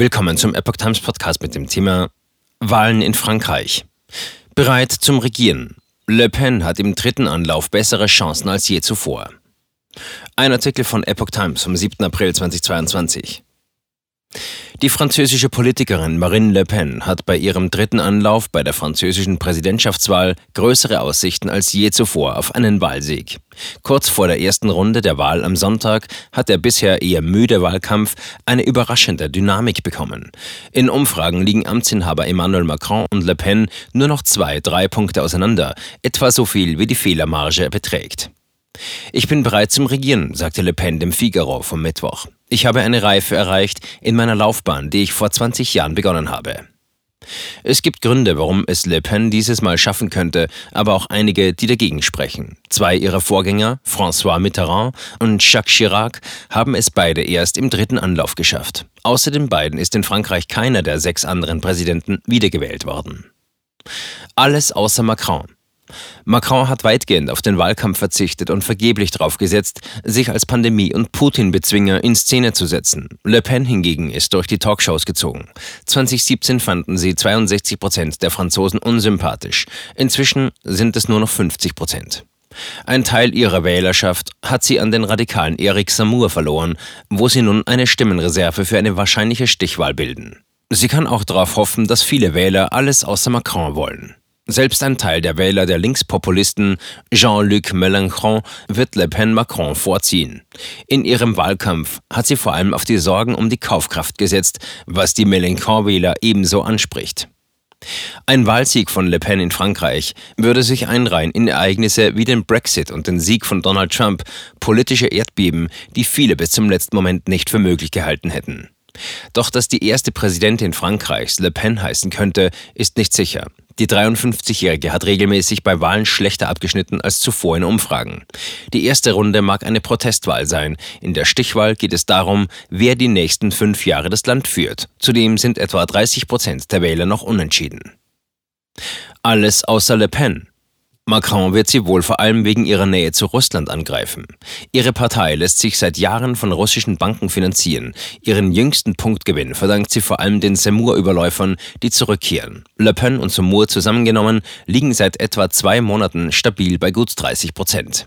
Willkommen zum Epoch Times Podcast mit dem Thema Wahlen in Frankreich. Bereit zum Regieren. Le Pen hat im dritten Anlauf bessere Chancen als je zuvor. Ein Artikel von Epoch Times vom 7. April 2022. Die französische Politikerin Marine Le Pen hat bei ihrem dritten Anlauf bei der französischen Präsidentschaftswahl größere Aussichten als je zuvor auf einen Wahlsieg. Kurz vor der ersten Runde der Wahl am Sonntag hat der bisher eher müde Wahlkampf eine überraschende Dynamik bekommen. In Umfragen liegen Amtsinhaber Emmanuel Macron und Le Pen nur noch zwei, drei Punkte auseinander, etwa so viel wie die Fehlermarge beträgt. Ich bin bereit zum Regieren, sagte Le Pen dem Figaro vom Mittwoch. Ich habe eine Reife erreicht in meiner Laufbahn, die ich vor 20 Jahren begonnen habe. Es gibt Gründe, warum es Le Pen dieses Mal schaffen könnte, aber auch einige, die dagegen sprechen. Zwei ihrer Vorgänger, François Mitterrand und Jacques Chirac, haben es beide erst im dritten Anlauf geschafft. Außer den beiden ist in Frankreich keiner der sechs anderen Präsidenten wiedergewählt worden. Alles außer Macron. Macron hat weitgehend auf den Wahlkampf verzichtet und vergeblich darauf gesetzt, sich als Pandemie- und Putin-Bezwinger in Szene zu setzen. Le Pen hingegen ist durch die Talkshows gezogen. 2017 fanden sie 62 Prozent der Franzosen unsympathisch. Inzwischen sind es nur noch 50 Prozent. Ein Teil ihrer Wählerschaft hat sie an den radikalen Eric Samour verloren, wo sie nun eine Stimmenreserve für eine wahrscheinliche Stichwahl bilden. Sie kann auch darauf hoffen, dass viele Wähler alles außer Macron wollen. Selbst ein Teil der Wähler der Linkspopulisten Jean-Luc Mélenchon wird Le Pen Macron vorziehen. In ihrem Wahlkampf hat sie vor allem auf die Sorgen um die Kaufkraft gesetzt, was die Mélenchon-Wähler ebenso anspricht. Ein Wahlsieg von Le Pen in Frankreich würde sich einreihen in Ereignisse wie den Brexit und den Sieg von Donald Trump, politische Erdbeben, die viele bis zum letzten Moment nicht für möglich gehalten hätten. Doch dass die erste Präsidentin Frankreichs Le Pen heißen könnte, ist nicht sicher. Die 53-Jährige hat regelmäßig bei Wahlen schlechter abgeschnitten als zuvor in Umfragen. Die erste Runde mag eine Protestwahl sein. In der Stichwahl geht es darum, wer die nächsten fünf Jahre das Land führt. Zudem sind etwa 30 Prozent der Wähler noch unentschieden. Alles außer Le Pen. Macron wird sie wohl vor allem wegen ihrer Nähe zu Russland angreifen. Ihre Partei lässt sich seit Jahren von russischen Banken finanzieren. Ihren jüngsten Punktgewinn verdankt sie vor allem den Semur-Überläufern, die zurückkehren. Le Pen und Semur zusammengenommen liegen seit etwa zwei Monaten stabil bei gut 30 Prozent.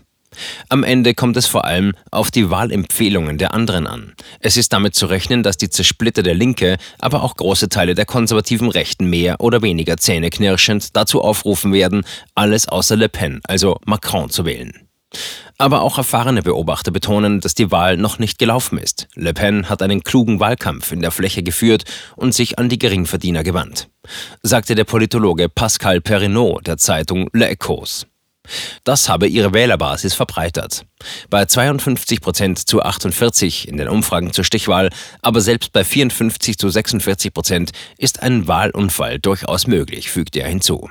Am Ende kommt es vor allem auf die Wahlempfehlungen der anderen an. Es ist damit zu rechnen, dass die zersplitterte Linke, aber auch große Teile der konservativen Rechten mehr oder weniger zähneknirschend dazu aufrufen werden, alles außer Le Pen, also Macron, zu wählen. Aber auch erfahrene Beobachter betonen, dass die Wahl noch nicht gelaufen ist. Le Pen hat einen klugen Wahlkampf in der Fläche geführt und sich an die Geringverdiener gewandt, sagte der Politologe Pascal Perrinot der Zeitung Le Ecos. Das habe ihre Wählerbasis verbreitert. Bei 52 Prozent zu 48 in den Umfragen zur Stichwahl, aber selbst bei 54 zu 46 Prozent ist ein Wahlunfall durchaus möglich, fügte er hinzu.